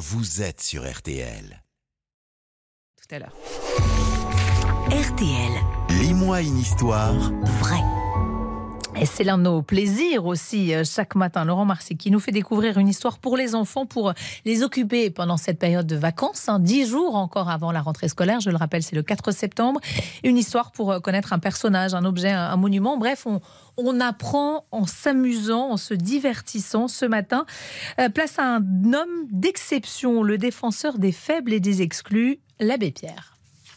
vous êtes sur RTL. Tout à l'heure. RTL, Lis-moi une histoire. vrai. Et c'est l'un de nos plaisirs aussi euh, chaque matin, Laurent Marcy, qui nous fait découvrir une histoire pour les enfants, pour les occuper pendant cette période de vacances, hein, dix jours encore avant la rentrée scolaire. Je le rappelle, c'est le 4 septembre. Une histoire pour euh, connaître un personnage, un objet, un, monument. Bref, on, on apprend en s'amusant, en se divertissant ce matin. Euh, place à un homme d'exception, le défenseur des faibles et des exclus, l'abbé Pierre.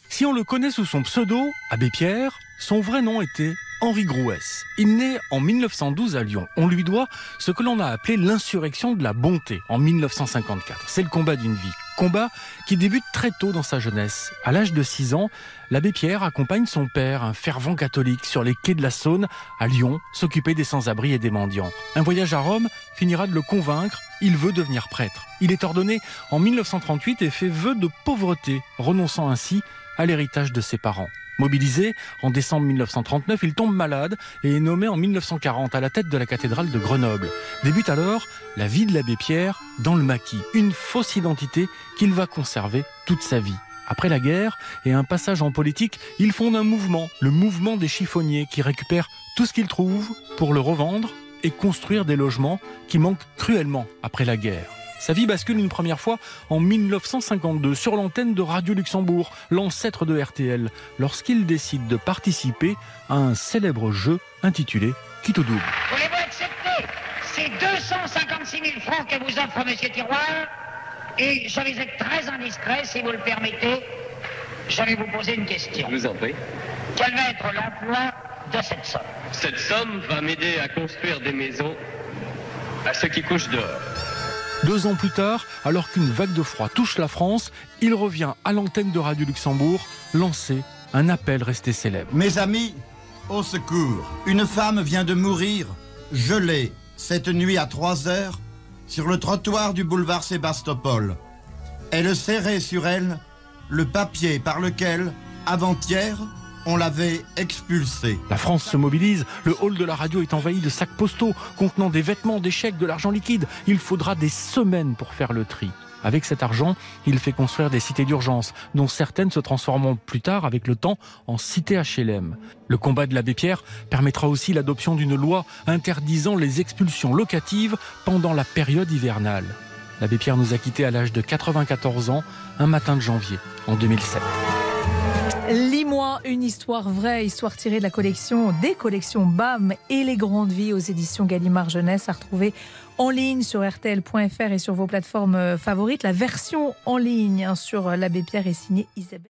Si on le connaît sous son pseudo, Abbé Pierre, son vrai nom était Henri Grouès. Il naît en 1912 à Lyon. On lui doit ce que l'on a appelé l'insurrection de la bonté en 1954. C'est le combat d'une vie. Combat qui débute très tôt dans sa jeunesse. À l'âge de 6 ans, l'abbé Pierre accompagne son père, un fervent catholique, sur les quais de la Saône, à Lyon, s'occuper des sans-abri et des mendiants. Un voyage à Rome finira de le convaincre, il veut devenir prêtre. Il est ordonné en 1938 et fait vœu de pauvreté, renonçant ainsi à l'héritage de ses parents. Mobilisé en décembre 1939, il tombe malade et est nommé en 1940 à la tête de la cathédrale de Grenoble. Débute alors la vie de l'abbé Pierre dans le maquis, une fausse identité qu'il va conserver toute sa vie. Après la guerre et un passage en politique, il fonde un mouvement, le mouvement des chiffonniers, qui récupère tout ce qu'ils trouvent pour le revendre et construire des logements qui manquent cruellement après la guerre. Sa vie bascule une première fois en 1952 sur l'antenne de Radio Luxembourg, l'ancêtre de RTL, lorsqu'il décide de participer à un célèbre jeu intitulé Quitte au double. Voulez-vous accepter ces 256 000 francs que vous offre Monsieur Tiroir? Et je vais être très indiscret, si vous le permettez. Je vais vous poser une question. Je vous en prie. Quel va être l'emploi de cette somme? Cette somme va m'aider à construire des maisons à ceux qui couchent dehors. Deux ans plus tard, alors qu'une vague de froid touche la France, il revient à l'antenne de Radio Luxembourg lancer un appel resté célèbre. Mes amis, au secours. Une femme vient de mourir, gelée, cette nuit à 3 heures, sur le trottoir du boulevard Sébastopol. Elle serrait sur elle le papier par lequel, avant-hier, on l'avait expulsée. La France se mobilise, le hall de la radio est envahi de sacs postaux contenant des vêtements, des chèques, de l'argent liquide. Il faudra des semaines pour faire le tri. Avec cet argent, il fait construire des cités d'urgence, dont certaines se transformeront plus tard, avec le temps, en cités HLM. Le combat de l'abbé Pierre permettra aussi l'adoption d'une loi interdisant les expulsions locatives pendant la période hivernale. L'abbé Pierre nous a quittés à l'âge de 94 ans, un matin de janvier, en 2007. Lis-moi une histoire vraie, histoire tirée de la collection des collections BAM et les grandes vies aux éditions Gallimard Jeunesse à retrouver en ligne sur rtl.fr et sur vos plateformes favorites. La version en ligne hein, sur l'abbé Pierre est signée Isabelle.